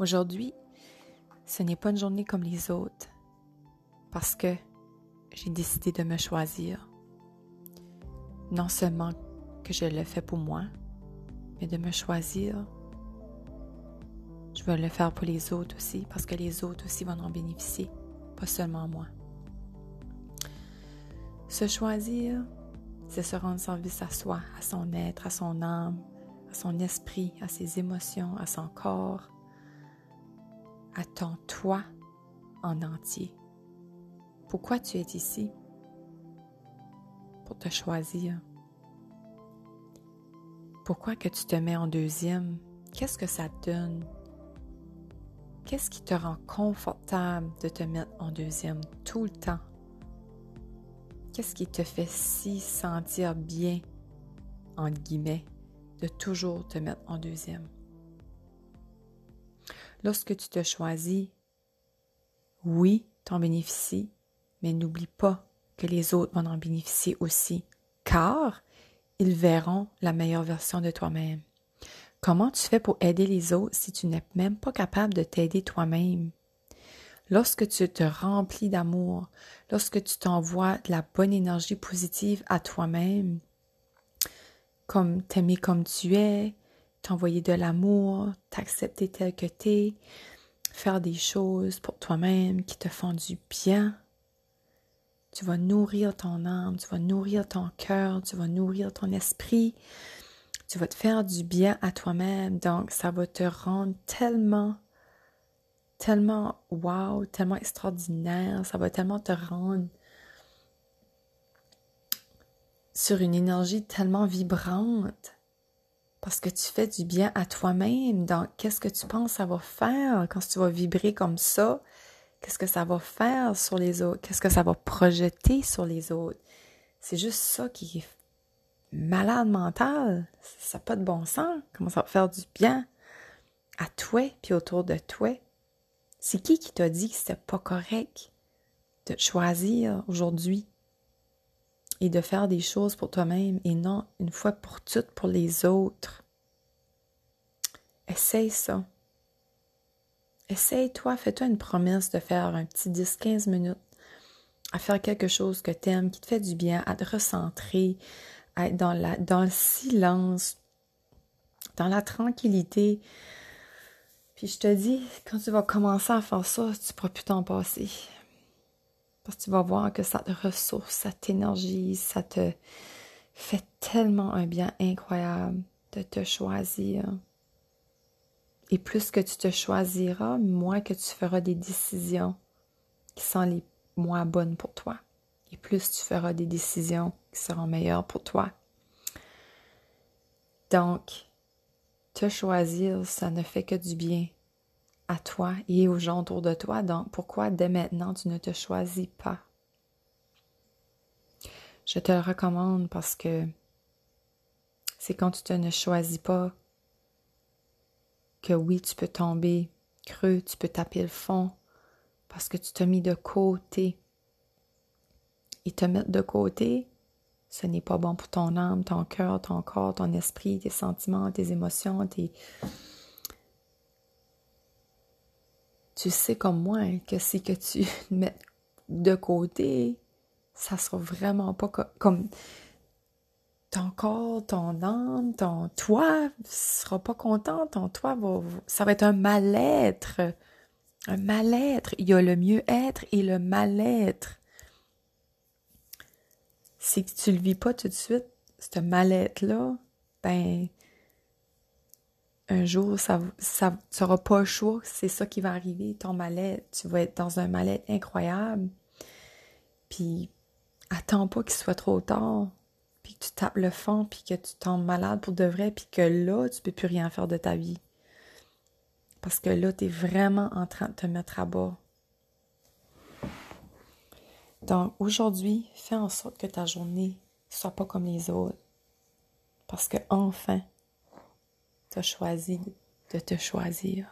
Aujourd'hui, ce n'est pas une journée comme les autres parce que j'ai décidé de me choisir. Non seulement que je le fais pour moi, mais de me choisir. Je veux le faire pour les autres aussi parce que les autres aussi vont en bénéficier, pas seulement moi. Se choisir, c'est se rendre service à soi, à son être, à son âme, à son esprit, à ses émotions, à son corps, à ton toi en entier. Pourquoi tu es ici? Pour te choisir. Pourquoi que tu te mets en deuxième? Qu'est-ce que ça te donne? Qu'est-ce qui te rend confortable de te mettre en deuxième tout le temps? Qu'est-ce qui te fait si sentir bien, entre guillemets, de toujours te mettre en deuxième? Lorsque tu te choisis, oui, tu en bénéficies, mais n'oublie pas que les autres vont en bénéficier aussi, car ils verront la meilleure version de toi-même. Comment tu fais pour aider les autres si tu n'es même pas capable de t'aider toi-même? Lorsque tu te remplis d'amour, lorsque tu t'envoies de la bonne énergie positive à toi-même, comme t'aimer comme tu es, t'envoyer de l'amour, t'accepter tel que t'es, faire des choses pour toi-même qui te font du bien, tu vas nourrir ton âme, tu vas nourrir ton cœur, tu vas nourrir ton esprit, tu vas te faire du bien à toi-même. Donc, ça va te rendre tellement tellement wow, tellement extraordinaire, ça va tellement te rendre sur une énergie tellement vibrante parce que tu fais du bien à toi-même. Donc, qu'est-ce que tu penses ça va faire quand tu vas vibrer comme ça? Qu'est-ce que ça va faire sur les autres? Qu'est-ce que ça va projeter sur les autres? C'est juste ça qui est malade mental. Ça n'a pas de bon sens. Comment ça va faire du bien à toi puis autour de toi? C'est qui qui t'a dit que c'était pas correct de choisir aujourd'hui et de faire des choses pour toi-même et non une fois pour toutes pour les autres? Essaye ça. Essaye-toi, fais-toi une promesse de faire un petit 10-15 minutes à faire quelque chose que tu qui te fait du bien, à te recentrer, à être dans, la, dans le silence, dans la tranquillité, puis je te dis, quand tu vas commencer à faire ça, tu ne pourras plus t'en passer. Tu vas voir que ça te ressource, ça t'énergise, ça te fait tellement un bien incroyable de te choisir. Et plus que tu te choisiras, moins que tu feras des décisions qui sont les moins bonnes pour toi. Et plus tu feras des décisions qui seront meilleures pour toi. Donc, te choisir, ça ne fait que du bien à toi et aux gens autour de toi. Donc, pourquoi dès maintenant tu ne te choisis pas? Je te le recommande parce que c'est quand tu te ne choisis pas que oui, tu peux tomber creux, tu peux taper le fond parce que tu t'as mis de côté. Et te mettre de côté, ce n'est pas bon pour ton âme, ton cœur, ton corps, ton esprit, tes sentiments, tes émotions, tes... Tu sais comme moi hein, que si que tu mets de côté, ça sera vraiment pas comme ton corps, ton âme, ton toi sera pas content, ton toi va, ça va être un mal-être. Un mal-être. Il y a le mieux-être et le mal-être si tu le vis pas tout de suite, ce mal-être-là, ben, un jour, ça, ça, tu n'auras pas le choix, c'est ça qui va arriver, ton mal-être. Tu vas être dans un mal-être incroyable. Puis, attends pas qu'il soit trop tard, puis que tu tapes le fond, puis que tu tombes malade pour de vrai, puis que là, tu peux plus rien faire de ta vie. Parce que là, tu es vraiment en train de te mettre à bas. Donc aujourd'hui, fais en sorte que ta journée soit pas comme les autres. Parce que enfin, tu as choisi de te choisir.